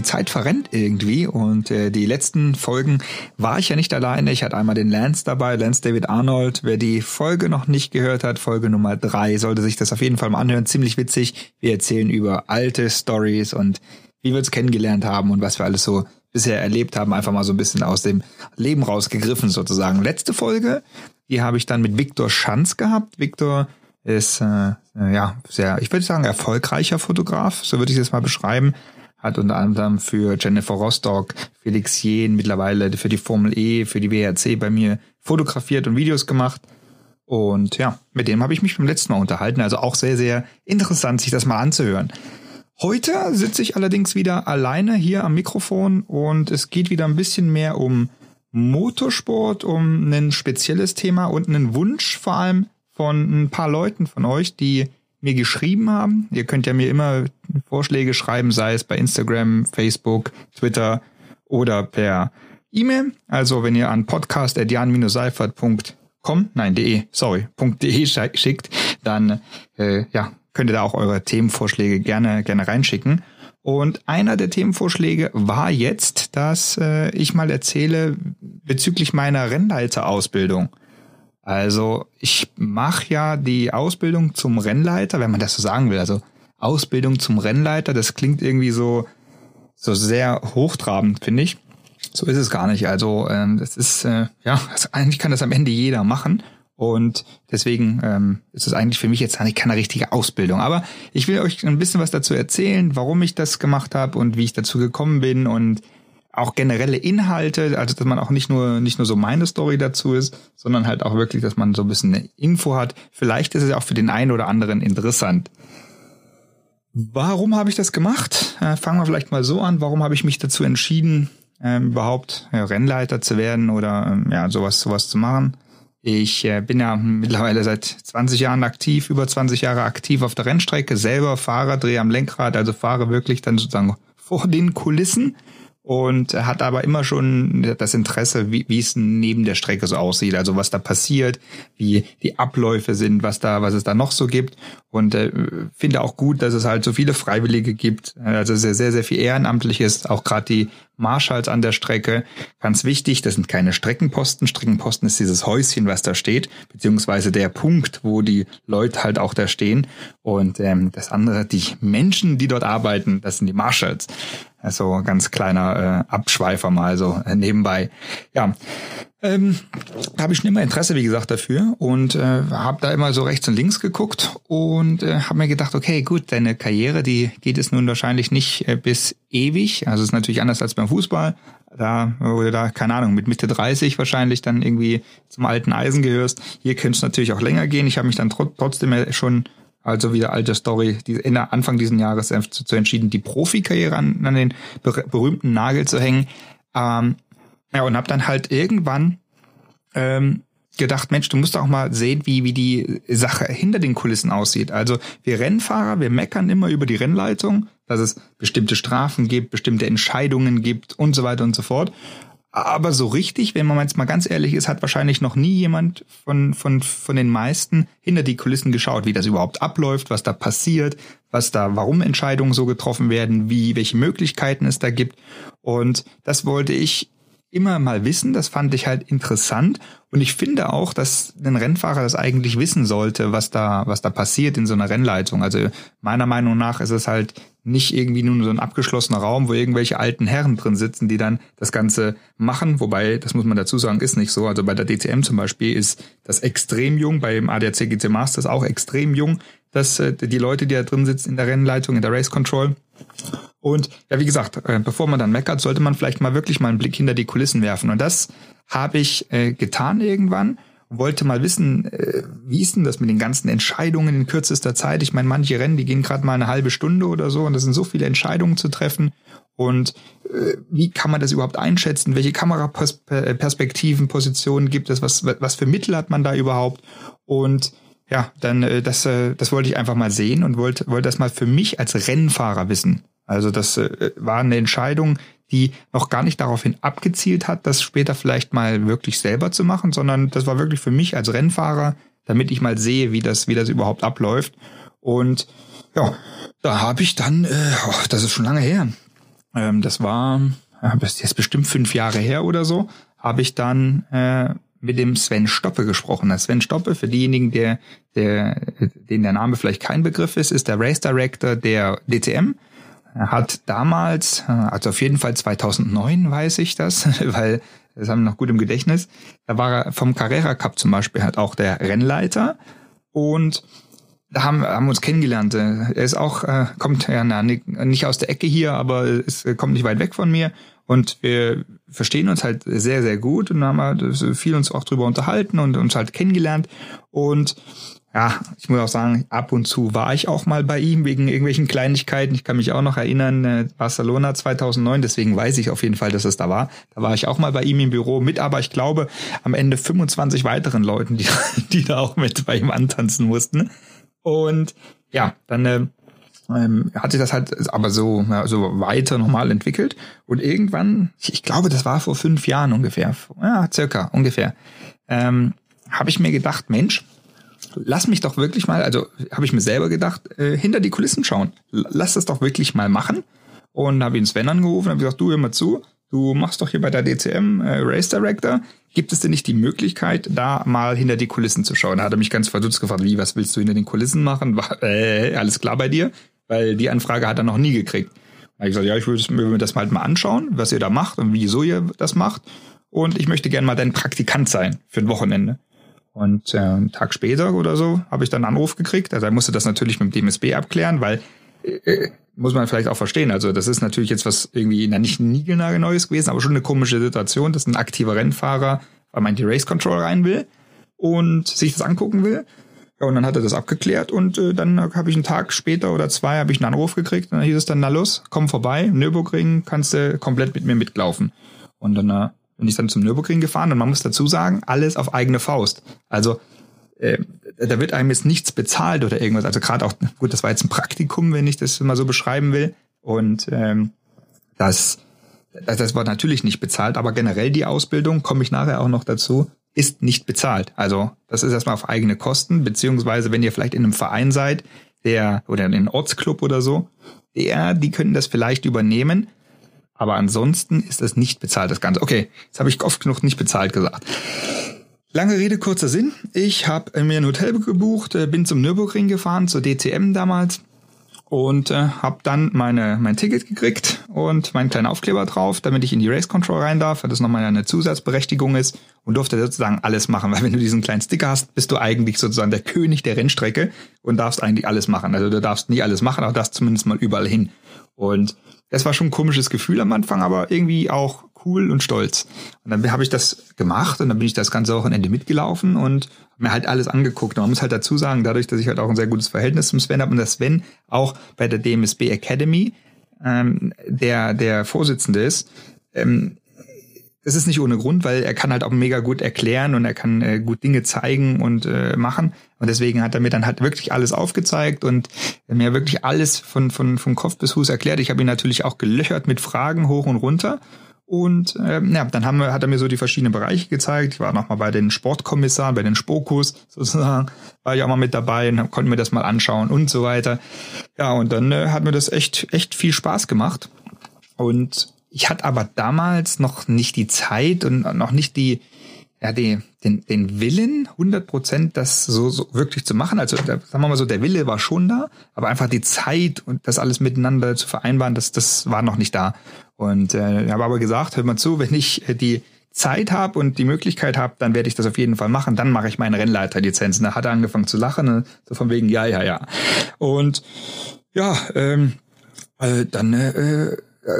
die Zeit verrennt irgendwie und äh, die letzten Folgen war ich ja nicht alleine. Ich hatte einmal den Lance dabei, Lance David Arnold. Wer die Folge noch nicht gehört hat, Folge Nummer drei, sollte sich das auf jeden Fall mal anhören. Ziemlich witzig. Wir erzählen über alte Stories und wie wir uns kennengelernt haben und was wir alles so bisher erlebt haben, einfach mal so ein bisschen aus dem Leben rausgegriffen sozusagen. Letzte Folge, die habe ich dann mit Viktor Schanz gehabt. Viktor ist äh, ja sehr, ich würde sagen, erfolgreicher Fotograf, so würde ich es mal beschreiben. Hat unter anderem für Jennifer Rostock, Felix Jehn, mittlerweile für die Formel E, für die WRC bei mir fotografiert und Videos gemacht. Und ja, mit dem habe ich mich beim letzten Mal unterhalten. Also auch sehr, sehr interessant, sich das mal anzuhören. Heute sitze ich allerdings wieder alleine hier am Mikrofon und es geht wieder ein bisschen mehr um Motorsport, um ein spezielles Thema und einen Wunsch vor allem von ein paar Leuten von euch, die mir geschrieben haben. Ihr könnt ja mir immer Vorschläge schreiben, sei es bei Instagram, Facebook, Twitter oder per E-Mail. Also wenn ihr an podcast.jan-seifert.com, nein, de, sorry, .de schickt, dann äh, ja, könnt ihr da auch eure Themenvorschläge gerne, gerne reinschicken. Und einer der Themenvorschläge war jetzt, dass äh, ich mal erzähle bezüglich meiner Rennleiterausbildung. Also ich mache ja die Ausbildung zum Rennleiter, wenn man das so sagen will. Also Ausbildung zum Rennleiter, das klingt irgendwie so so sehr hochtrabend, finde ich. So ist es gar nicht. Also ähm, das ist äh, ja eigentlich kann das am Ende jeder machen. Und deswegen ähm, ist es eigentlich für mich jetzt eigentlich keine richtige Ausbildung. Aber ich will euch ein bisschen was dazu erzählen, warum ich das gemacht habe und wie ich dazu gekommen bin und auch generelle Inhalte, also dass man auch nicht nur nicht nur so meine Story dazu ist, sondern halt auch wirklich, dass man so ein bisschen eine Info hat. Vielleicht ist es auch für den einen oder anderen interessant. Warum habe ich das gemacht? Äh, fangen wir vielleicht mal so an. Warum habe ich mich dazu entschieden, äh, überhaupt ja, Rennleiter zu werden oder äh, ja sowas sowas zu machen? Ich äh, bin ja mittlerweile seit 20 Jahren aktiv, über 20 Jahre aktiv auf der Rennstrecke, selber Fahrer, drehe am Lenkrad, also fahre wirklich dann sozusagen vor den Kulissen und hat aber immer schon das Interesse, wie, es neben der Strecke so aussieht, also was da passiert, wie die Abläufe sind, was da, was es da noch so gibt. Und äh, finde auch gut, dass es halt so viele Freiwillige gibt, also sehr, sehr, sehr viel ehrenamtlich ist, auch gerade die Marschalls an der Strecke. Ganz wichtig, das sind keine Streckenposten. Streckenposten ist dieses Häuschen, was da steht, beziehungsweise der Punkt, wo die Leute halt auch da stehen. Und ähm, das andere, die Menschen, die dort arbeiten, das sind die Marshals. Also ganz kleiner äh, Abschweifer mal so äh, nebenbei. Ja, ähm, habe ich schon immer Interesse, wie gesagt, dafür und äh, habe da immer so rechts und links geguckt und äh, habe mir gedacht, okay, gut, deine Karriere, die geht es nun wahrscheinlich nicht äh, bis ewig. Also ist natürlich anders als beim Fußball. Da oder da, keine Ahnung, mit Mitte 30 wahrscheinlich dann irgendwie zum alten Eisen gehörst. Hier könnte es natürlich auch länger gehen. Ich habe mich dann tr trotzdem schon also wieder alte Story, die in der Anfang diesen Jahres zu, zu entschieden, die Profikarriere an, an den berühmten Nagel zu hängen. Ähm, ja, und habe dann halt irgendwann ähm, gedacht, Mensch, du musst auch mal sehen, wie, wie die Sache hinter den Kulissen aussieht. Also wir Rennfahrer, wir meckern immer über die Rennleitung, dass es bestimmte Strafen gibt, bestimmte Entscheidungen gibt und so weiter und so fort. Aber so richtig, wenn man jetzt mal ganz ehrlich ist, hat wahrscheinlich noch nie jemand von, von, von den meisten hinter die Kulissen geschaut, wie das überhaupt abläuft, was da passiert, was da, warum Entscheidungen so getroffen werden, wie, welche Möglichkeiten es da gibt. Und das wollte ich immer mal wissen. Das fand ich halt interessant. Und ich finde auch, dass ein Rennfahrer das eigentlich wissen sollte, was da, was da passiert in so einer Rennleitung. Also meiner Meinung nach ist es halt nicht irgendwie nur so ein abgeschlossener Raum, wo irgendwelche alten Herren drin sitzen, die dann das Ganze machen. Wobei, das muss man dazu sagen, ist nicht so. Also bei der DTM zum Beispiel ist das extrem jung, beim ADAC GC Masters auch extrem jung, dass äh, die Leute, die da drin sitzen in der Rennleitung, in der Race Control. Und ja, wie gesagt, äh, bevor man dann meckert, sollte man vielleicht mal wirklich mal einen Blick hinter die Kulissen werfen. Und das habe ich äh, getan irgendwann wollte mal wissen, äh, wie ist denn das mit den ganzen Entscheidungen in kürzester Zeit? Ich meine, manche Rennen, die gehen gerade mal eine halbe Stunde oder so und das sind so viele Entscheidungen zu treffen. Und äh, wie kann man das überhaupt einschätzen? Welche Kameraperspektiven, Positionen gibt es? Was, was für Mittel hat man da überhaupt? Und ja, dann äh, das, äh, das wollte ich einfach mal sehen und wollte, wollte das mal für mich als Rennfahrer wissen. Also das äh, war eine Entscheidung, die noch gar nicht daraufhin abgezielt hat, das später vielleicht mal wirklich selber zu machen, sondern das war wirklich für mich als Rennfahrer, damit ich mal sehe, wie das, wie das überhaupt abläuft. Und ja, da habe ich dann, äh, oh, das ist schon lange her, ähm, das war, das ist jetzt bestimmt fünf Jahre her oder so, habe ich dann äh, mit dem Sven Stoppe gesprochen. Der Sven Stoppe, für diejenigen, der, der, denen der Name vielleicht kein Begriff ist, ist der Race Director der DTM. Hat damals, also auf jeden Fall 2009 weiß ich das, weil das haben wir noch gut im Gedächtnis, da war er vom Carrera Cup zum Beispiel halt auch der Rennleiter und da haben, haben wir uns kennengelernt. Er ist auch, äh, kommt ja na, nicht aus der Ecke hier, aber es kommt nicht weit weg von mir. Und wir verstehen uns halt sehr, sehr gut und haben halt viel uns auch drüber unterhalten und uns halt kennengelernt. Und ja, ich muss auch sagen, ab und zu war ich auch mal bei ihm wegen irgendwelchen Kleinigkeiten. Ich kann mich auch noch erinnern, äh, Barcelona 2009, deswegen weiß ich auf jeden Fall, dass es da war. Da war ich auch mal bei ihm im Büro mit, aber ich glaube am Ende 25 weiteren Leuten, die, die da auch mit bei ihm antanzen mussten. Und ja, dann äh, ähm, hat sich das halt aber so, ja, so weiter normal entwickelt. Und irgendwann, ich glaube, das war vor fünf Jahren ungefähr, ja, circa ungefähr, ähm, habe ich mir gedacht, Mensch, lass mich doch wirklich mal, also habe ich mir selber gedacht, äh, hinter die Kulissen schauen. Lass das doch wirklich mal machen. Und habe ihn Sven angerufen und habe gesagt, du hör mal zu, du machst doch hier bei der DCM äh, Race Director. Gibt es denn nicht die Möglichkeit, da mal hinter die Kulissen zu schauen? Da hat er mich ganz verdutzt gefragt, wie, was willst du hinter den Kulissen machen? War, äh, alles klar bei dir? Weil die Anfrage hat er noch nie gekriegt. Da habe ich gesagt, ja, ich würde mir das halt mal anschauen, was ihr da macht und wieso ihr das macht. Und ich möchte gerne mal dein Praktikant sein für ein Wochenende. Und äh, einen Tag später oder so habe ich dann einen Anruf gekriegt. Also er musste das natürlich mit dem DMSB abklären, weil äh, muss man vielleicht auch verstehen. Also das ist natürlich jetzt was irgendwie, na nicht Neues gewesen, aber schon eine komische Situation, dass ein aktiver Rennfahrer weil man die Race Control rein will und sich das angucken will. Ja, und dann hat er das abgeklärt und äh, dann habe ich einen Tag später oder zwei habe ich einen Anruf gekriegt und dann hieß es dann, na los, komm vorbei, Nürburgring, kannst du komplett mit mir mitlaufen. Und dann äh, bin ich dann zum Nürburgring gefahren und man muss dazu sagen, alles auf eigene Faust. Also äh, da wird einem jetzt nichts bezahlt oder irgendwas. Also gerade auch, gut, das war jetzt ein Praktikum, wenn ich das mal so beschreiben will. Und ähm, das, das, das war natürlich nicht bezahlt, aber generell die Ausbildung, komme ich nachher auch noch dazu, ist nicht bezahlt. Also das ist erstmal auf eigene Kosten, beziehungsweise wenn ihr vielleicht in einem Verein seid, der oder in einem Ortsclub oder so, der, die können das vielleicht übernehmen, aber ansonsten ist es nicht bezahlt, das Ganze. Okay, jetzt habe ich oft genug nicht bezahlt gesagt. Lange Rede, kurzer Sinn. Ich habe mir ein Hotel gebucht, äh, bin zum Nürburgring gefahren, zur DCM damals und äh, habe dann meine mein Ticket gekriegt und meinen kleinen Aufkleber drauf, damit ich in die Race Control rein darf, weil das nochmal eine Zusatzberechtigung ist und durfte sozusagen alles machen, weil wenn du diesen kleinen Sticker hast, bist du eigentlich sozusagen der König der Rennstrecke und darfst eigentlich alles machen. Also du darfst nie alles machen, aber darfst zumindest mal überall hin. Und das war schon ein komisches Gefühl am Anfang, aber irgendwie auch cool und stolz. Und dann habe ich das gemacht und dann bin ich das ganze Wochenende mitgelaufen und mir halt alles angeguckt. Und man muss halt dazu sagen, dadurch, dass ich halt auch ein sehr gutes Verhältnis zum Sven habe und der Sven auch bei der DMSB Academy ähm, der, der Vorsitzende ist, ähm, das ist nicht ohne Grund, weil er kann halt auch mega gut erklären und er kann äh, gut Dinge zeigen und äh, machen. Und deswegen hat er mir dann halt wirklich alles aufgezeigt und mir wirklich alles von, von, von Kopf bis Fuß erklärt. Ich habe ihn natürlich auch gelöchert mit Fragen hoch und runter. Und ähm, ja, dann haben wir, hat er mir so die verschiedenen Bereiche gezeigt. Ich war nochmal bei den Sportkommissaren, bei den Spokus sozusagen, war ich auch mal mit dabei und konnte mir das mal anschauen und so weiter. Ja, und dann äh, hat mir das echt, echt viel Spaß gemacht. Und ich hatte aber damals noch nicht die Zeit und noch nicht die, ja, die, den, den Willen, 100 Prozent das so, so wirklich zu machen. Also, sagen wir mal so, der Wille war schon da, aber einfach die Zeit und das alles miteinander zu vereinbaren, das, das war noch nicht da. Und äh, habe aber gesagt, hört mal zu, wenn ich äh, die Zeit habe und die Möglichkeit habe, dann werde ich das auf jeden Fall machen. Dann mache ich meine Rennleiterlizenzen. Da hat er angefangen zu lachen, ne? so von wegen, ja, ja, ja. Und ja, ähm, äh, dann äh,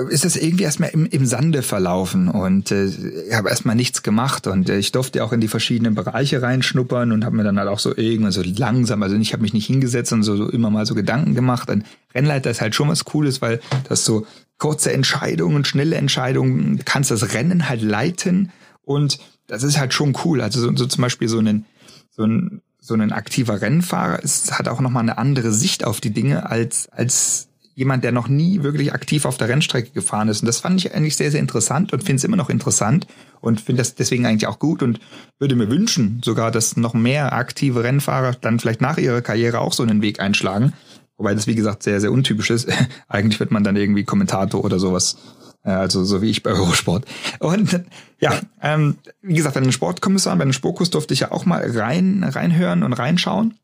ist es irgendwie erstmal im, im Sande verlaufen und äh, ich habe erstmal nichts gemacht und äh, ich durfte auch in die verschiedenen Bereiche reinschnuppern und habe mir dann halt auch so irgendwann so langsam, also ich habe mich nicht hingesetzt und so, so immer mal so Gedanken gemacht. Ein Rennleiter ist halt schon was Cooles, weil das so kurze Entscheidungen, schnelle Entscheidungen, du kannst das Rennen halt leiten und das ist halt schon cool. Also so, so zum Beispiel so ein so ein so ein aktiver Rennfahrer ist, hat auch nochmal eine andere Sicht auf die Dinge als als jemand, der noch nie wirklich aktiv auf der Rennstrecke gefahren ist. Und das fand ich eigentlich sehr, sehr interessant und finde es immer noch interessant und finde das deswegen eigentlich auch gut und würde mir wünschen, sogar, dass noch mehr aktive Rennfahrer dann vielleicht nach ihrer Karriere auch so einen Weg einschlagen. Wobei das, wie gesagt, sehr, sehr untypisch ist. Eigentlich wird man dann irgendwie Kommentator oder sowas. Also so wie ich bei Eurosport. Und ja, ähm, wie gesagt, bei den Sportkommissaren, bei den Sportkurs durfte ich ja auch mal rein reinhören und reinschauen.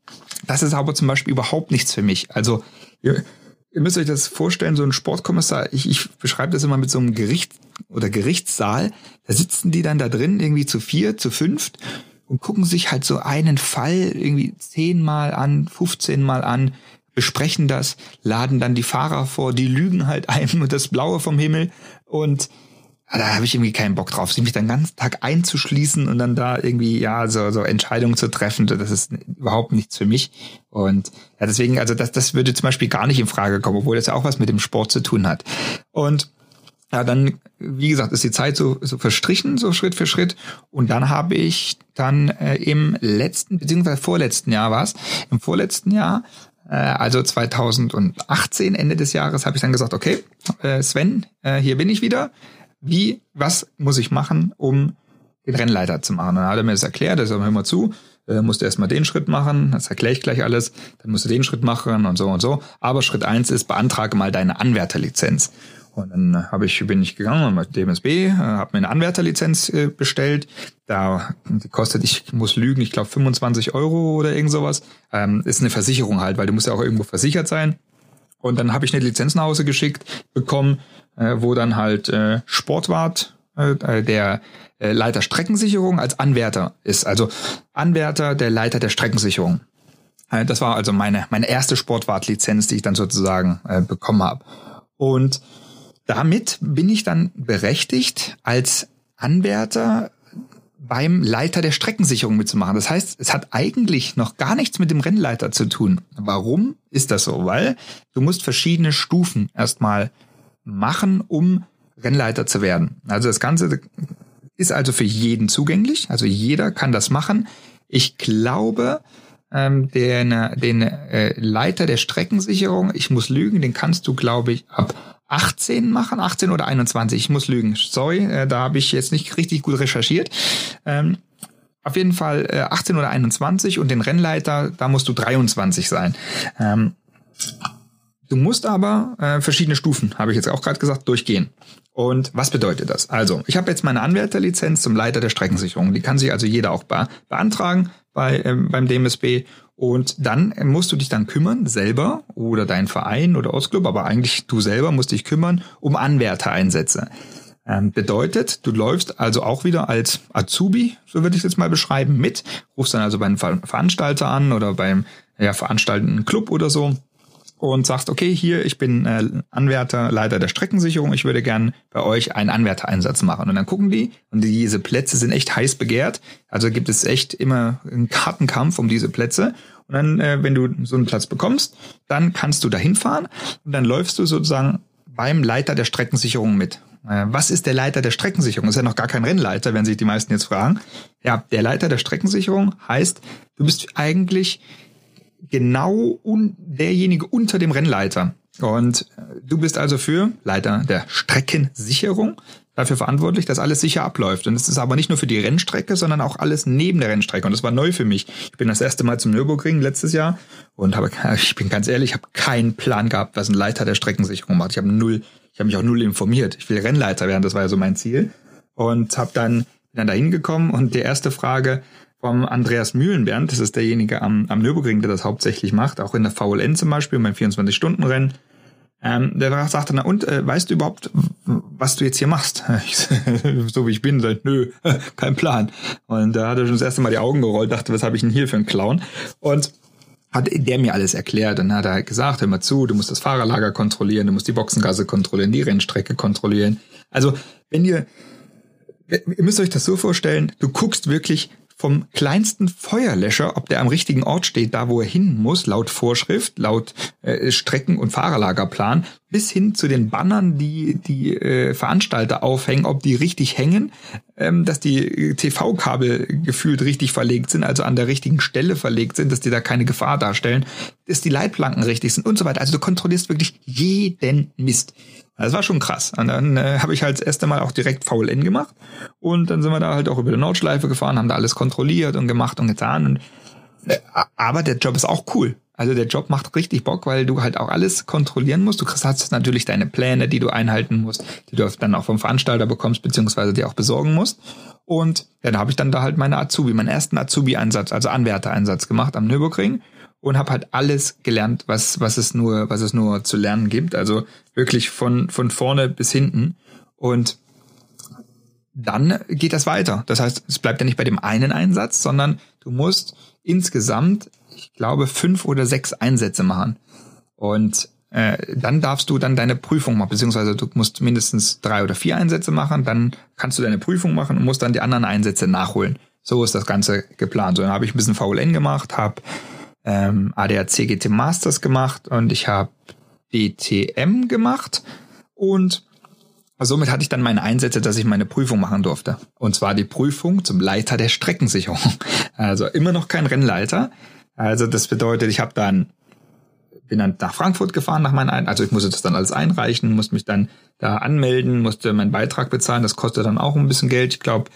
Das ist aber zum Beispiel überhaupt nichts für mich. Also ihr, müsst euch das vorstellen, so ein Sportkommissar, ich, ich beschreibe das immer mit so einem Gericht oder Gerichtssaal. Da sitzen die dann da drin irgendwie zu vier, zu fünft und gucken sich halt so einen Fall irgendwie zehnmal an, 15 Mal an, besprechen das, laden dann die Fahrer vor, die lügen halt einem und das Blaue vom Himmel und da habe ich irgendwie keinen Bock drauf, sich mich dann den ganzen Tag einzuschließen und dann da irgendwie ja so, so Entscheidungen zu treffen, das ist überhaupt nichts für mich und ja deswegen also das das würde zum Beispiel gar nicht in Frage kommen, obwohl das ja auch was mit dem Sport zu tun hat und ja, dann, wie gesagt, ist die Zeit so, so verstrichen, so Schritt für Schritt. Und dann habe ich dann äh, im letzten, beziehungsweise vorletzten Jahr war es, im vorletzten Jahr äh, also 2018, Ende des Jahres, habe ich dann gesagt, okay, äh, Sven, äh, hier bin ich wieder. Wie, was muss ich machen, um den Rennleiter zu machen? Und dann hat er mir das erklärt, er sagt, hör mal zu, äh, musst du erstmal den Schritt machen, das erkläre ich gleich alles, dann musst du den Schritt machen und so und so. Aber Schritt eins ist, beantrage mal deine Anwärterlizenz. Und dann habe ich, bin ich gegangen mit DMSB, äh, habe mir eine Anwärterlizenz äh, bestellt. Da kostet, ich muss lügen, ich glaube 25 Euro oder irgend sowas. Ähm, ist eine Versicherung halt, weil du musst ja auch irgendwo versichert sein. Und dann habe ich eine Lizenz nach Hause geschickt bekommen, äh, wo dann halt äh, Sportwart, äh, der äh, Leiter Streckensicherung als Anwärter ist. Also Anwärter der Leiter der Streckensicherung. Äh, das war also meine, meine erste Sportwartlizenz, die ich dann sozusagen äh, bekommen habe. Und damit bin ich dann berechtigt, als Anwärter beim Leiter der Streckensicherung mitzumachen. Das heißt, es hat eigentlich noch gar nichts mit dem Rennleiter zu tun. Warum ist das so? Weil du musst verschiedene Stufen erstmal machen, um Rennleiter zu werden. Also das Ganze ist also für jeden zugänglich. Also jeder kann das machen. Ich glaube, ähm, den, den äh, Leiter der Streckensicherung, ich muss lügen, den kannst du, glaube ich, ab 18 machen, 18 oder 21. Ich muss lügen. Sorry, äh, da habe ich jetzt nicht richtig gut recherchiert. Ähm, auf jeden Fall äh, 18 oder 21 und den Rennleiter, da musst du 23 sein. Ähm, du musst aber äh, verschiedene Stufen, habe ich jetzt auch gerade gesagt, durchgehen. Und was bedeutet das? Also, ich habe jetzt meine Anwärterlizenz zum Leiter der Streckensicherung. Die kann sich also jeder auch be beantragen bei, ähm, beim DMSB. Und dann musst du dich dann kümmern, selber oder dein Verein oder Ostclub, aber eigentlich du selber musst dich kümmern um Anwärtereinsätze. Ähm, bedeutet, du läufst also auch wieder als Azubi, so würde ich es jetzt mal beschreiben, mit, rufst dann also beim Ver Veranstalter an oder beim ja, veranstaltenden Club oder so und sagst, okay, hier, ich bin äh, Anwärter, Leiter der Streckensicherung, ich würde gern bei euch einen Anwärtereinsatz machen. Und dann gucken die, und diese Plätze sind echt heiß begehrt, also gibt es echt immer einen Kartenkampf um diese Plätze. Und dann, äh, wenn du so einen Platz bekommst, dann kannst du dahin fahren und dann läufst du sozusagen beim Leiter der Streckensicherung mit. Äh, was ist der Leiter der Streckensicherung? ist ja noch gar kein Rennleiter, wenn sich die meisten jetzt fragen. Ja, der Leiter der Streckensicherung heißt, du bist eigentlich genau un derjenige unter dem Rennleiter. Und äh, du bist also für Leiter der Streckensicherung dafür verantwortlich, dass alles sicher abläuft. Und es ist aber nicht nur für die Rennstrecke, sondern auch alles neben der Rennstrecke. Und das war neu für mich. Ich bin das erste Mal zum Nürburgring letztes Jahr und habe, ich bin ganz ehrlich, ich habe keinen Plan gehabt, was ein Leiter der Streckensicherung macht. Ich habe null, ich habe mich auch null informiert. Ich will Rennleiter werden, das war ja so mein Ziel. Und habe dann, bin dann da hingekommen und die erste Frage, vom Andreas Mühlenbernd, das ist derjenige am, am Nürburgring, der das hauptsächlich macht, auch in der VLN zum Beispiel, beim 24-Stunden-Rennen. Ähm, der sagte, na und, äh, weißt du überhaupt, was du jetzt hier machst? so wie ich bin, sagt, nö, kein Plan. Und da hat er schon das erste Mal die Augen gerollt, dachte, was habe ich denn hier für einen Clown? Und hat der mir alles erklärt. Dann hat er gesagt, hör mal zu, du musst das Fahrerlager kontrollieren, du musst die Boxengasse kontrollieren, die Rennstrecke kontrollieren. Also, wenn ihr, ihr müsst euch das so vorstellen, du guckst wirklich vom kleinsten Feuerlöscher, ob der am richtigen Ort steht, da wo er hin muss, laut Vorschrift, laut äh, Strecken- und Fahrerlagerplan, bis hin zu den Bannern, die die äh, Veranstalter aufhängen, ob die richtig hängen, ähm, dass die TV-Kabel gefühlt richtig verlegt sind, also an der richtigen Stelle verlegt sind, dass die da keine Gefahr darstellen, dass die Leitplanken richtig sind und so weiter. Also du kontrollierst wirklich jeden Mist. Das war schon krass. Und dann äh, habe ich halt das erste Mal auch direkt VLN gemacht. Und dann sind wir da halt auch über die Nordschleife gefahren, haben da alles kontrolliert und gemacht und getan. Und, äh, aber der Job ist auch cool. Also der Job macht richtig Bock, weil du halt auch alles kontrollieren musst. Du hast natürlich deine Pläne, die du einhalten musst, die du dann auch vom Veranstalter bekommst, beziehungsweise dir auch besorgen musst. Und ja, da habe ich dann da halt meine Azubi, meinen ersten Azubi-Einsatz, also Anwärtereinsatz gemacht am Nürburgring und habe halt alles gelernt, was was es nur was es nur zu lernen gibt. Also wirklich von von vorne bis hinten und dann geht das weiter. Das heißt, es bleibt ja nicht bei dem einen Einsatz, sondern du musst insgesamt, ich glaube, fünf oder sechs Einsätze machen. Und äh, dann darfst du dann deine Prüfung machen, beziehungsweise du musst mindestens drei oder vier Einsätze machen, dann kannst du deine Prüfung machen und musst dann die anderen Einsätze nachholen. So ist das Ganze geplant. So, dann habe ich ein bisschen VLN gemacht, habe ähm, ADAC GT Masters gemacht und ich habe DTM gemacht und somit hatte ich dann meine Einsätze, dass ich meine Prüfung machen durfte. Und zwar die Prüfung zum Leiter der Streckensicherung. Also immer noch kein Rennleiter. Also das bedeutet, ich habe dann bin dann nach Frankfurt gefahren nach meinen, Ein also ich musste das dann alles einreichen, musste mich dann da anmelden, musste meinen Beitrag bezahlen. Das kostet dann auch ein bisschen Geld. Ich glaube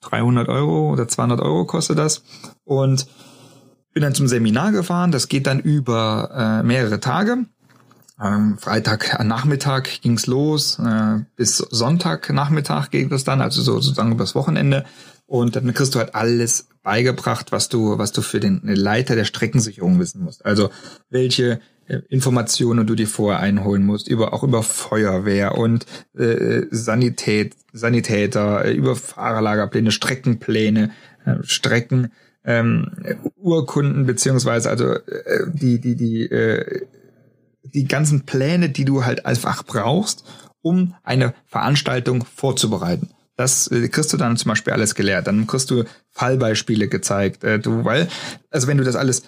300 Euro oder 200 Euro kostet das. Und bin dann zum Seminar gefahren. Das geht dann über äh, mehrere Tage. Ähm, Freitag Nachmittag ging's los, äh, bis Sonntag Nachmittag ging das dann, also so, sozusagen übers Wochenende. Und dann kriegst du halt alles beigebracht, was du, was du für den Leiter der Streckensicherung wissen musst. Also welche äh, Informationen du dir vorher einholen musst, über auch über Feuerwehr und äh, Sanität, Sanitäter, äh, über Fahrerlagerpläne, Streckenpläne, äh, Strecken, ähm, Urkunden beziehungsweise also äh, die die die äh, die ganzen Pläne, die du halt einfach brauchst, um eine Veranstaltung vorzubereiten. Das äh, kriegst du dann zum Beispiel alles gelehrt. Dann kriegst du Fallbeispiele gezeigt. Äh, du, weil, also wenn du das alles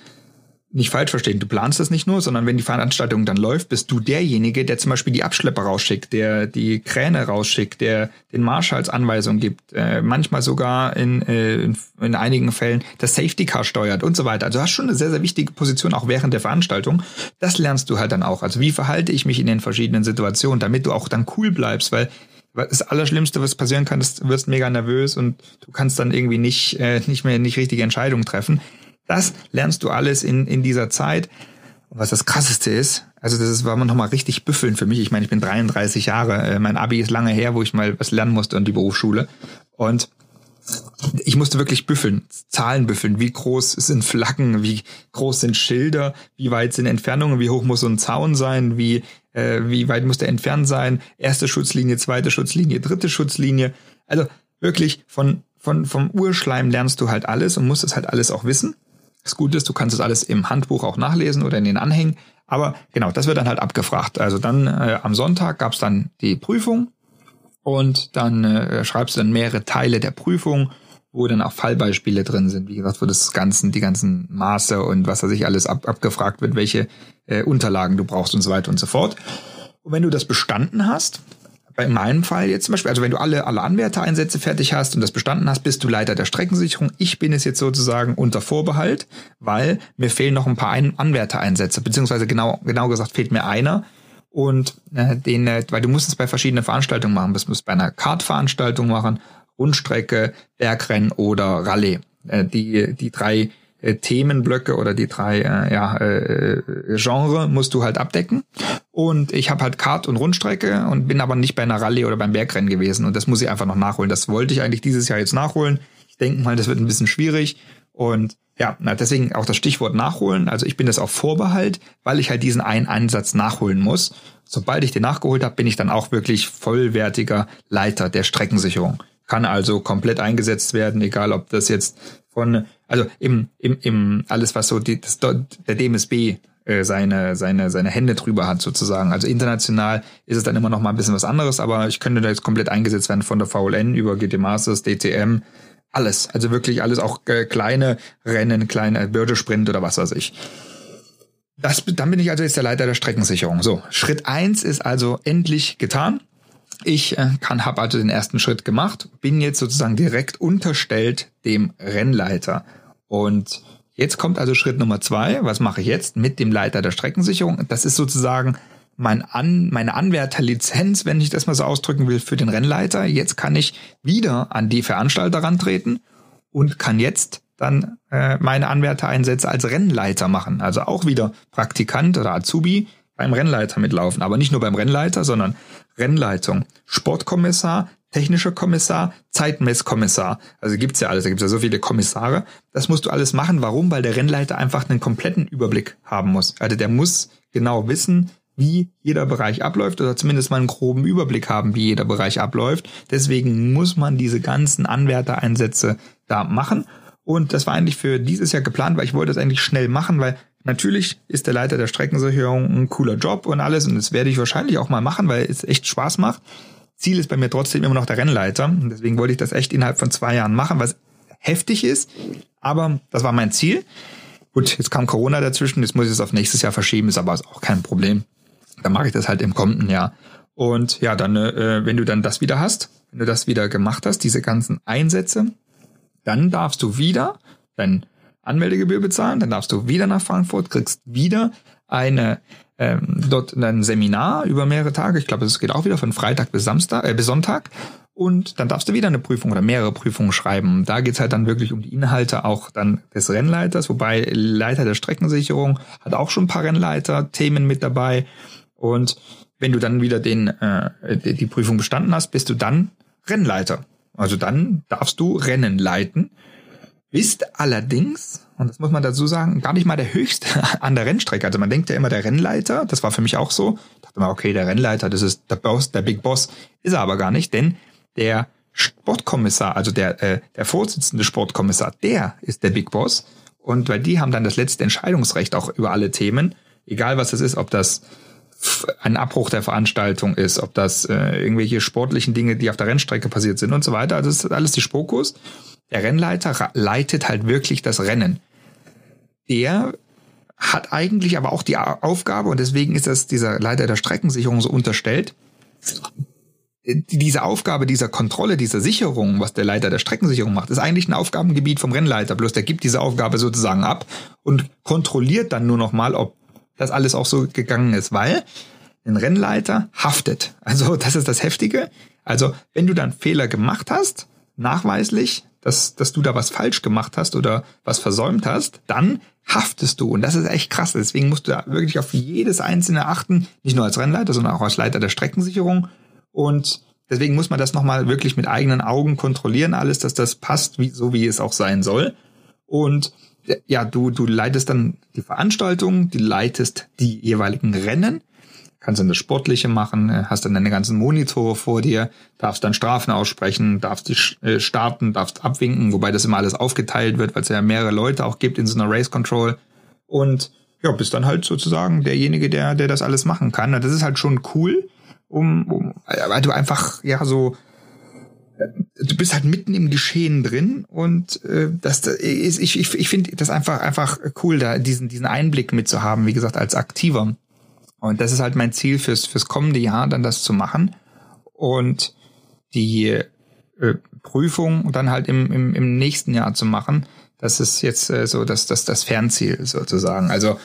nicht falsch verstehen, du planst das nicht nur, sondern wenn die Veranstaltung dann läuft, bist du derjenige, der zum Beispiel die Abschlepper rausschickt, der die Kräne rausschickt, der den Marschalls Anweisungen gibt, äh, manchmal sogar in, äh, in, in einigen Fällen das Safety Car steuert und so weiter. Also du hast schon eine sehr, sehr wichtige Position auch während der Veranstaltung. Das lernst du halt dann auch. Also wie verhalte ich mich in den verschiedenen Situationen, damit du auch dann cool bleibst, weil das Allerschlimmste, was passieren kann, ist, du wirst mega nervös und du kannst dann irgendwie nicht, äh, nicht mehr nicht richtige Entscheidungen treffen. Das lernst du alles in, in dieser Zeit. Und was das krasseste ist, also das ist, war man nochmal richtig büffeln für mich. Ich meine, ich bin 33 Jahre, äh, mein Abi ist lange her, wo ich mal was lernen musste in die Berufsschule. Und ich musste wirklich büffeln, Zahlen büffeln. Wie groß sind Flaggen? Wie groß sind Schilder? Wie weit sind Entfernungen? Wie hoch muss so ein Zaun sein? Wie, äh, wie weit muss der entfernt sein? Erste Schutzlinie, zweite Schutzlinie, dritte Schutzlinie. Also wirklich von, von, vom Urschleim lernst du halt alles und musst es halt alles auch wissen. Das Gute ist, du kannst es alles im Handbuch auch nachlesen oder in den Anhängen. Aber genau, das wird dann halt abgefragt. Also dann äh, am Sonntag gab's dann die Prüfung und dann äh, schreibst du dann mehrere Teile der Prüfung, wo dann auch Fallbeispiele drin sind. Wie gesagt, wo das Ganzen, die ganzen Maße und was da sich alles ab, abgefragt wird, welche äh, Unterlagen du brauchst und so weiter und so fort. Und wenn du das bestanden hast, bei meinem Fall jetzt zum Beispiel, also wenn du alle, alle Anwärtereinsätze fertig hast und das bestanden hast, bist du Leiter der Streckensicherung. Ich bin es jetzt sozusagen unter Vorbehalt, weil mir fehlen noch ein paar Ein Anwärtereinsätze, beziehungsweise genau, genau gesagt fehlt mir einer. Und äh, den, äh, weil du musst es bei verschiedenen Veranstaltungen machen. Du musst bei einer Kartveranstaltung machen, Rundstrecke, Bergrennen oder Rallye. Äh, die, die drei äh, Themenblöcke oder die drei äh, ja, äh, Genre musst du halt abdecken. Und ich habe halt Kart und Rundstrecke und bin aber nicht bei einer Rallye oder beim Bergrennen gewesen. Und das muss ich einfach noch nachholen. Das wollte ich eigentlich dieses Jahr jetzt nachholen. Ich denke mal, das wird ein bisschen schwierig. Und ja, deswegen auch das Stichwort nachholen. Also ich bin das auf Vorbehalt, weil ich halt diesen einen Einsatz nachholen muss. Sobald ich den nachgeholt habe, bin ich dann auch wirklich vollwertiger Leiter der Streckensicherung. Kann also komplett eingesetzt werden, egal ob das jetzt von also im, im, im alles, was so die, das, der DMSB äh, seine, seine, seine Hände drüber hat, sozusagen. Also international ist es dann immer noch mal ein bisschen was anderes, aber ich könnte da jetzt komplett eingesetzt werden von der VLN über GT Masters, DTM, alles. Also wirklich alles, auch äh, kleine Rennen, kleine Bördesprint oder was weiß ich. Das, dann bin ich also jetzt der Leiter der Streckensicherung. So, Schritt eins ist also endlich getan. Ich äh, kann, habe also den ersten Schritt gemacht, bin jetzt sozusagen direkt unterstellt dem Rennleiter. Und jetzt kommt also Schritt Nummer zwei. Was mache ich jetzt mit dem Leiter der Streckensicherung? Das ist sozusagen mein An, meine Anwärterlizenz, wenn ich das mal so ausdrücken will, für den Rennleiter. Jetzt kann ich wieder an die Veranstalter rantreten und kann jetzt dann äh, meine Anwärtereinsätze als Rennleiter machen. Also auch wieder Praktikant oder Azubi beim Rennleiter mitlaufen. Aber nicht nur beim Rennleiter, sondern Rennleitung, Sportkommissar, technischer Kommissar, Zeitmesskommissar. Also gibt's ja alles, da gibt's ja so viele Kommissare. Das musst du alles machen. Warum? Weil der Rennleiter einfach einen kompletten Überblick haben muss. Also der muss genau wissen, wie jeder Bereich abläuft oder zumindest mal einen groben Überblick haben, wie jeder Bereich abläuft. Deswegen muss man diese ganzen Anwärtereinsätze da machen. Und das war eigentlich für dieses Jahr geplant, weil ich wollte das eigentlich schnell machen, weil natürlich ist der Leiter der Streckensicherung ein cooler Job und alles und das werde ich wahrscheinlich auch mal machen, weil es echt Spaß macht. Ziel ist bei mir trotzdem immer noch der Rennleiter und deswegen wollte ich das echt innerhalb von zwei Jahren machen, was heftig ist, aber das war mein Ziel. Gut, jetzt kam Corona dazwischen, jetzt muss ich es auf nächstes Jahr verschieben, ist aber auch kein Problem. Dann mache ich das halt im kommenden Jahr. Und ja, dann, äh, wenn du dann das wieder hast, wenn du das wieder gemacht hast, diese ganzen Einsätze, dann darfst du wieder dein Anmeldegebühr bezahlen, dann darfst du wieder nach Frankfurt, kriegst wieder eine ähm, dort ein Seminar über mehrere Tage. Ich glaube, es geht auch wieder von Freitag bis Samstag, äh, bis Sonntag. Und dann darfst du wieder eine Prüfung oder mehrere Prüfungen schreiben. Da geht's halt dann wirklich um die Inhalte auch dann des Rennleiters, wobei Leiter der Streckensicherung hat auch schon ein paar Rennleiter-Themen mit dabei. Und wenn du dann wieder den, äh, die Prüfung bestanden hast, bist du dann Rennleiter. Also dann darfst du Rennen leiten, bist allerdings, und das muss man dazu sagen, gar nicht mal der Höchste an der Rennstrecke. Also man denkt ja immer, der Rennleiter, das war für mich auch so, ich dachte mal, okay, der Rennleiter, das ist der Boss, der Big Boss, ist er aber gar nicht, denn der Sportkommissar, also der, äh, der Vorsitzende Sportkommissar, der ist der Big Boss. Und weil die haben dann das letzte Entscheidungsrecht auch über alle Themen, egal was es ist, ob das ein Abbruch der Veranstaltung ist, ob das äh, irgendwelche sportlichen Dinge, die auf der Rennstrecke passiert sind und so weiter. Also das ist alles die Spokus. Der Rennleiter leitet halt wirklich das Rennen. Der hat eigentlich aber auch die Aufgabe, und deswegen ist das dieser Leiter der Streckensicherung so unterstellt, diese Aufgabe dieser Kontrolle, dieser Sicherung, was der Leiter der Streckensicherung macht, ist eigentlich ein Aufgabengebiet vom Rennleiter. Bloß der gibt diese Aufgabe sozusagen ab und kontrolliert dann nur noch mal, ob das alles auch so gegangen ist, weil ein Rennleiter haftet. Also das ist das Heftige. Also wenn du dann Fehler gemacht hast, nachweislich, dass, dass du da was falsch gemacht hast oder was versäumt hast, dann haftest du. Und das ist echt krass. Deswegen musst du da wirklich auf jedes einzelne achten, nicht nur als Rennleiter, sondern auch als Leiter der Streckensicherung. Und deswegen muss man das nochmal wirklich mit eigenen Augen kontrollieren, alles, dass das passt, wie, so wie es auch sein soll. Und ja, du, du leitest dann die Veranstaltung, du leitest die jeweiligen Rennen, kannst dann das Sportliche machen, äh, hast dann deine ganzen Monitore vor dir, darfst dann Strafen aussprechen, darfst die äh, starten, darfst abwinken, wobei das immer alles aufgeteilt wird, weil es ja mehrere Leute auch gibt in so einer Race Control. Und ja, bist dann halt sozusagen derjenige, der, der das alles machen kann. Das ist halt schon cool, um, um weil du einfach ja so du bist halt mitten im Geschehen drin und äh, das, das ist, ich, ich, ich finde das einfach einfach cool, da diesen diesen Einblick mitzuhaben, wie gesagt, als Aktiver. Und das ist halt mein Ziel fürs fürs kommende Jahr, dann das zu machen und die äh, Prüfung dann halt im, im, im nächsten Jahr zu machen. Das ist jetzt äh, so das, das, das Fernziel sozusagen. Also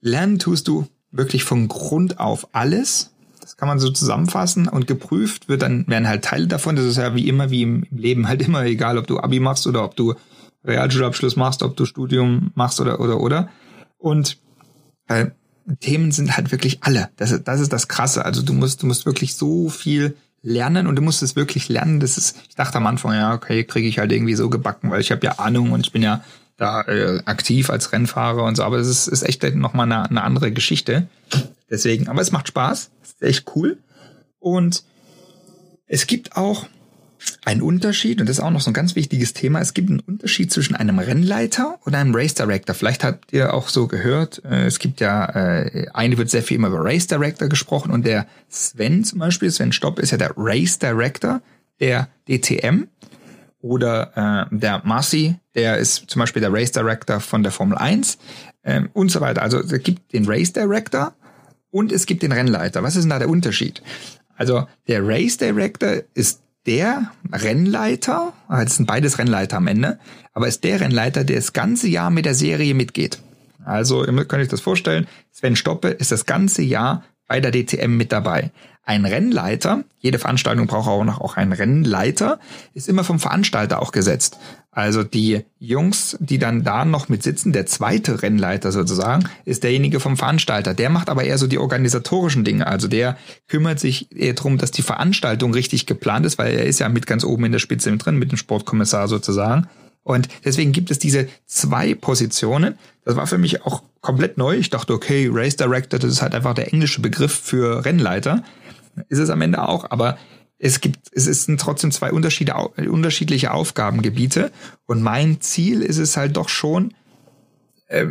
lernen tust du wirklich von Grund auf alles das kann man so zusammenfassen und geprüft wird dann, werden halt Teile davon. Das ist ja wie immer, wie im Leben halt immer egal, ob du Abi machst oder ob du Realschulabschluss machst, ob du Studium machst oder, oder, oder. Und äh, Themen sind halt wirklich alle. Das, ist, das ist das Krasse. Also du musst, du musst wirklich so viel lernen und du musst es wirklich lernen. Das ist, ich dachte am Anfang, ja, okay, kriege ich halt irgendwie so gebacken, weil ich habe ja Ahnung und ich bin ja da äh, aktiv als Rennfahrer und so, aber es ist, ist echt nochmal eine, eine andere Geschichte. Deswegen, aber es macht Spaß echt cool. Und es gibt auch einen Unterschied, und das ist auch noch so ein ganz wichtiges Thema, es gibt einen Unterschied zwischen einem Rennleiter und einem Race Director. Vielleicht habt ihr auch so gehört, äh, es gibt ja, äh, eigentlich wird sehr viel immer über Race Director gesprochen und der Sven zum Beispiel, Sven Stopp ist ja der Race Director der DTM oder äh, der Marcy, der ist zum Beispiel der Race Director von der Formel 1 ähm, und so weiter. Also es gibt den Race Director und es gibt den Rennleiter. Was ist denn da der Unterschied? Also der Race Director ist der Rennleiter, ah, das sind beides Rennleiter am Ende, aber ist der Rennleiter, der das ganze Jahr mit der Serie mitgeht. Also, ihr könnt euch das vorstellen, Sven Stoppe ist das ganze Jahr bei der DTM mit dabei. Ein Rennleiter, jede Veranstaltung braucht auch noch einen Rennleiter, ist immer vom Veranstalter auch gesetzt. Also die Jungs, die dann da noch mit sitzen, der zweite Rennleiter sozusagen, ist derjenige vom Veranstalter. Der macht aber eher so die organisatorischen Dinge. Also der kümmert sich eher darum, dass die Veranstaltung richtig geplant ist, weil er ist ja mit ganz oben in der Spitze mit drin, mit dem Sportkommissar sozusagen. Und deswegen gibt es diese zwei Positionen. Das war für mich auch komplett neu. Ich dachte, okay, Race Director, das ist halt einfach der englische Begriff für Rennleiter. Ist es am Ende auch, aber es gibt, es sind trotzdem zwei Unterschiede, unterschiedliche Aufgabengebiete. Und mein Ziel ist es halt doch schon, äh,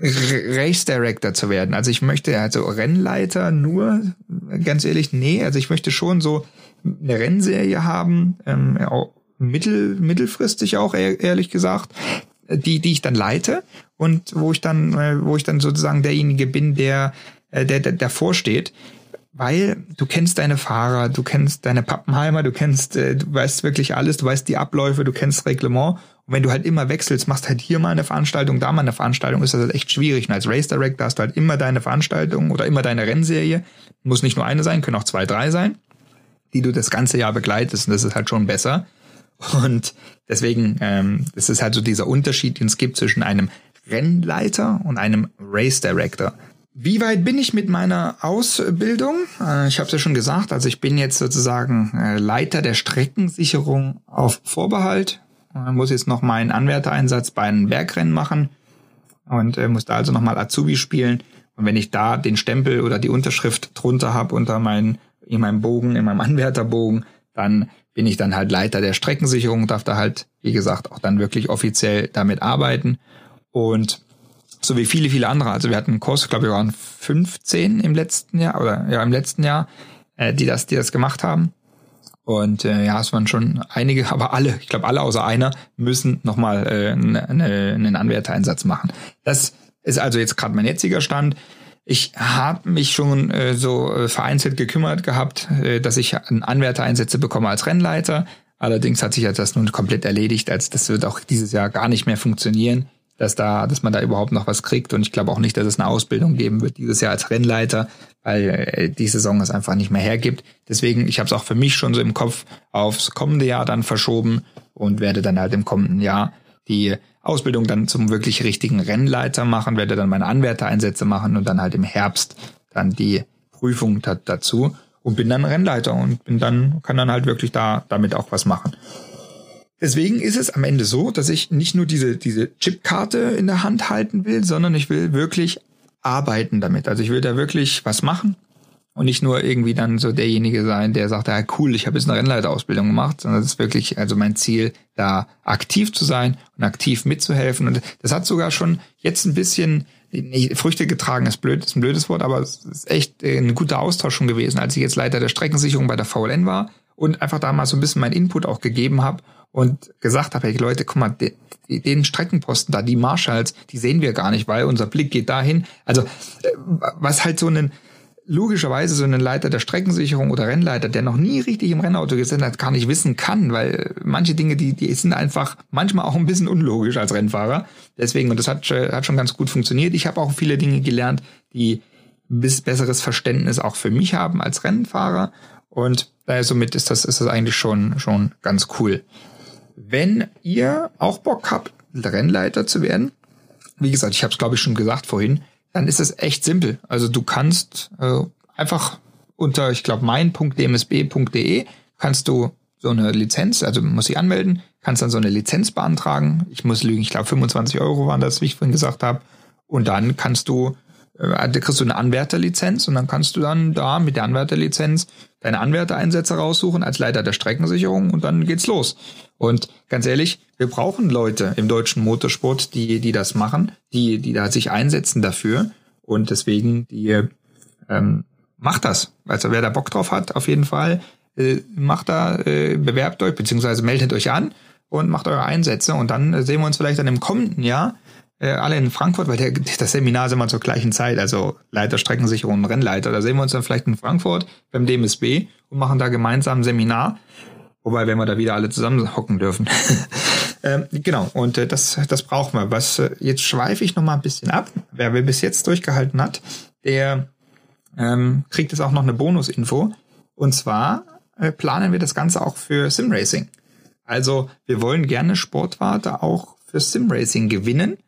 Race Director zu werden. Also ich möchte also Rennleiter nur, ganz ehrlich, nee, also ich möchte schon so eine Rennserie haben, ähm, mittel, mittelfristig auch, ehrlich gesagt, die, die ich dann leite und wo ich dann, äh, wo ich dann sozusagen derjenige bin, der, äh, der, der davor steht. Weil du kennst deine Fahrer, du kennst deine Pappenheimer, du kennst, äh, du weißt wirklich alles, du weißt die Abläufe, du kennst Reglement. Und wenn du halt immer wechselst, machst halt hier mal eine Veranstaltung, da mal eine Veranstaltung, ist das halt echt schwierig. Und als Race Director hast du halt immer deine Veranstaltung oder immer deine Rennserie. Muss nicht nur eine sein, können auch zwei, drei sein, die du das ganze Jahr begleitest. Und das ist halt schon besser. Und deswegen, ähm, das ist halt so dieser Unterschied, den es gibt zwischen einem Rennleiter und einem Race Director. Wie weit bin ich mit meiner Ausbildung? Äh, ich habe es ja schon gesagt, also ich bin jetzt sozusagen äh, Leiter der Streckensicherung auf Vorbehalt. Ich muss jetzt noch meinen Anwärtereinsatz bei einem Bergrennen machen und äh, muss da also nochmal Azubi spielen. Und wenn ich da den Stempel oder die Unterschrift drunter habe unter meinen, in meinem Bogen, in meinem Anwärterbogen, dann bin ich dann halt Leiter der Streckensicherung, darf da halt, wie gesagt, auch dann wirklich offiziell damit arbeiten. Und so wie viele, viele andere. Also wir hatten einen Kurs, glaube ich, waren 15 im letzten Jahr oder ja im letzten Jahr, äh, die das, die das gemacht haben. Und äh, ja, es waren schon einige, aber alle, ich glaube alle außer einer, müssen nochmal äh, ne, ne, einen Anwärtereinsatz machen. Das ist also jetzt gerade mein jetziger Stand. Ich habe mich schon äh, so äh, vereinzelt gekümmert gehabt, äh, dass ich Anwärtereinsätze bekomme als Rennleiter. Allerdings hat sich das nun komplett erledigt, als das wird auch dieses Jahr gar nicht mehr funktionieren, dass da, dass man da überhaupt noch was kriegt. Und ich glaube auch nicht, dass es eine Ausbildung geben wird dieses Jahr als Rennleiter, weil äh, die Saison es einfach nicht mehr hergibt. Deswegen, ich habe es auch für mich schon so im Kopf aufs kommende Jahr dann verschoben und werde dann halt im kommenden Jahr die Ausbildung dann zum wirklich richtigen Rennleiter machen, werde dann meine Anwärtereinsätze machen und dann halt im Herbst dann die Prüfung dazu und bin dann Rennleiter und bin dann, kann dann halt wirklich da damit auch was machen. Deswegen ist es am Ende so, dass ich nicht nur diese, diese Chipkarte in der Hand halten will, sondern ich will wirklich arbeiten damit. Also ich will da wirklich was machen und nicht nur irgendwie dann so derjenige sein, der sagt, ja cool, ich habe jetzt eine Rennleiterausbildung gemacht, sondern es ist wirklich also mein Ziel, da aktiv zu sein und aktiv mitzuhelfen. Und das hat sogar schon jetzt ein bisschen Früchte getragen, ist blöd, ist ein blödes Wort, aber es ist echt ein guter Austausch schon gewesen, als ich jetzt Leiter der Streckensicherung bei der VLN war und einfach da mal so ein bisschen mein Input auch gegeben habe und gesagt habe, hey Leute, guck mal, den, den Streckenposten da, die Marshalls, die sehen wir gar nicht, weil unser Blick geht dahin. Also äh, was halt so einen logischerweise so ein Leiter der Streckensicherung oder Rennleiter, der noch nie richtig im Rennauto gesessen hat, gar nicht wissen kann, weil manche Dinge, die, die sind einfach manchmal auch ein bisschen unlogisch als Rennfahrer. Deswegen, und das hat, hat schon ganz gut funktioniert. Ich habe auch viele Dinge gelernt, die ein besseres Verständnis auch für mich haben als Rennfahrer. Und daher somit ist das, ist das eigentlich schon, schon ganz cool. Wenn ihr auch Bock habt, Rennleiter zu werden, wie gesagt, ich habe es glaube ich schon gesagt vorhin, dann ist es echt simpel. Also du kannst äh, einfach unter, ich glaube, mein.dmsb.de kannst du so eine Lizenz, also muss ich anmelden, kannst dann so eine Lizenz beantragen. Ich muss lügen, ich glaube 25 Euro waren das, wie ich vorhin gesagt habe. Und dann kannst du, da kriegst du eine Anwärterlizenz und dann kannst du dann da mit der Anwärterlizenz deine Anwärtereinsätze raussuchen als Leiter der Streckensicherung und dann geht's los. Und ganz ehrlich, wir brauchen Leute im deutschen Motorsport, die, die das machen, die, die da sich einsetzen dafür. Und deswegen, die ähm, macht das. Also wer da Bock drauf hat, auf jeden Fall, äh, macht da, äh, bewerbt euch, beziehungsweise meldet euch an und macht eure Einsätze. Und dann äh, sehen wir uns vielleicht dann im kommenden Jahr äh, alle in Frankfurt, weil der, das Seminar ist immer zur gleichen Zeit, also Leiter Streckensicherung und Rennleiter. Da sehen wir uns dann vielleicht in Frankfurt beim DMSB und machen da gemeinsam ein Seminar. Wobei, wenn wir da wieder alle zusammen hocken dürfen. ähm, genau, und äh, das, das brauchen wir. Was, äh, jetzt schweife ich noch mal ein bisschen ab. Wer, wer bis jetzt durchgehalten hat, der ähm, kriegt es auch noch eine Bonusinfo. Und zwar äh, planen wir das Ganze auch für Simracing. Also wir wollen gerne Sportwarte auch für Simracing gewinnen.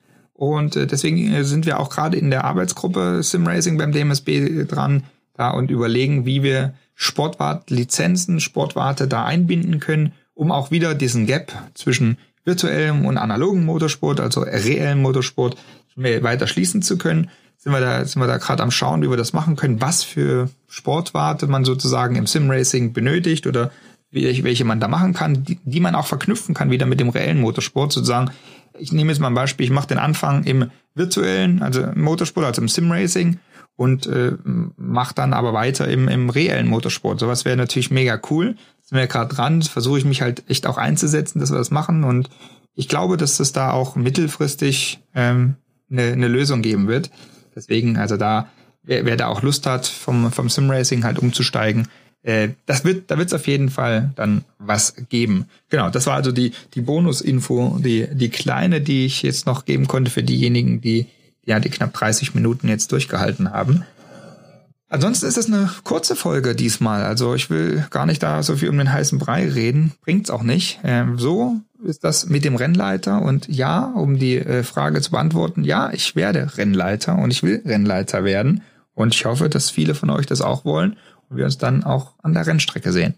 Und äh, deswegen äh, sind wir auch gerade in der Arbeitsgruppe Simracing beim DMSB dran da und überlegen, wie wir Sportwart-Lizenzen, Sportwarte da einbinden können, um auch wieder diesen Gap zwischen virtuellem und analogen Motorsport, also reellem Motorsport, weiter schließen zu können. Sind wir da, sind wir da gerade am Schauen, wie wir das machen können, was für Sportwarte man sozusagen im Simracing benötigt oder welche man da machen kann, die, die man auch verknüpfen kann wieder mit dem reellen Motorsport, sozusagen. Ich nehme jetzt mal ein Beispiel, ich mache den Anfang im virtuellen, also im Motorsport, also im Simracing und äh, mache dann aber weiter im, im reellen Motorsport. Sowas wäre natürlich mega cool sind wir gerade dran, versuche ich mich halt echt auch einzusetzen, dass wir das machen und ich glaube, dass es da auch mittelfristig ähm, eine, eine Lösung geben wird. Deswegen, also da, wer, wer da auch Lust hat, vom, vom Simracing halt umzusteigen, äh, das wird, da wird es auf jeden Fall dann was geben. Genau, das war also die, die Bonusinfo, die, die kleine, die ich jetzt noch geben konnte für diejenigen, die ja die knapp 30 Minuten jetzt durchgehalten haben. Ansonsten ist es eine kurze Folge diesmal. Also ich will gar nicht da so viel um den heißen Brei reden. Bringt's auch nicht. Ähm, so ist das mit dem Rennleiter. Und ja, um die äh, Frage zu beantworten, ja, ich werde Rennleiter und ich will Rennleiter werden. Und ich hoffe, dass viele von euch das auch wollen wir uns dann auch an der Rennstrecke sehen.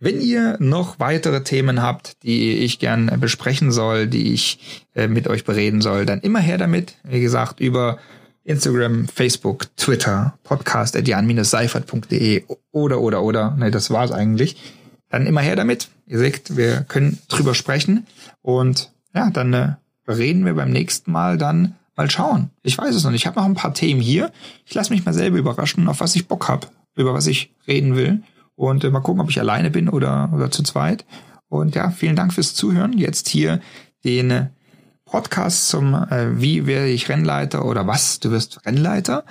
Wenn ihr noch weitere Themen habt, die ich gern besprechen soll, die ich äh, mit euch bereden soll, dann immer her damit. Wie gesagt, über Instagram, Facebook, Twitter, Podcast at jan-seifert.de oder, oder, oder. Ne, das war's eigentlich. Dann immer her damit. Ihr seht, wir können drüber sprechen. Und ja, dann äh, reden wir beim nächsten Mal dann mal schauen. Ich weiß es noch nicht. Ich habe noch ein paar Themen hier. Ich lasse mich mal selber überraschen, auf was ich Bock habe, über was ich reden will. Und äh, mal gucken, ob ich alleine bin oder, oder zu zweit. Und ja, vielen Dank fürs Zuhören. Jetzt hier den Podcast zum äh, Wie werde ich Rennleiter oder was, du wirst Rennleiter.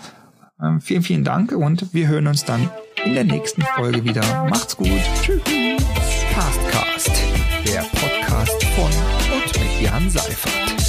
Ähm, vielen, vielen Dank und wir hören uns dann in der nächsten Folge wieder. Macht's gut. Tschüss. Castcast, der Podcast von und mit Jan Seifert.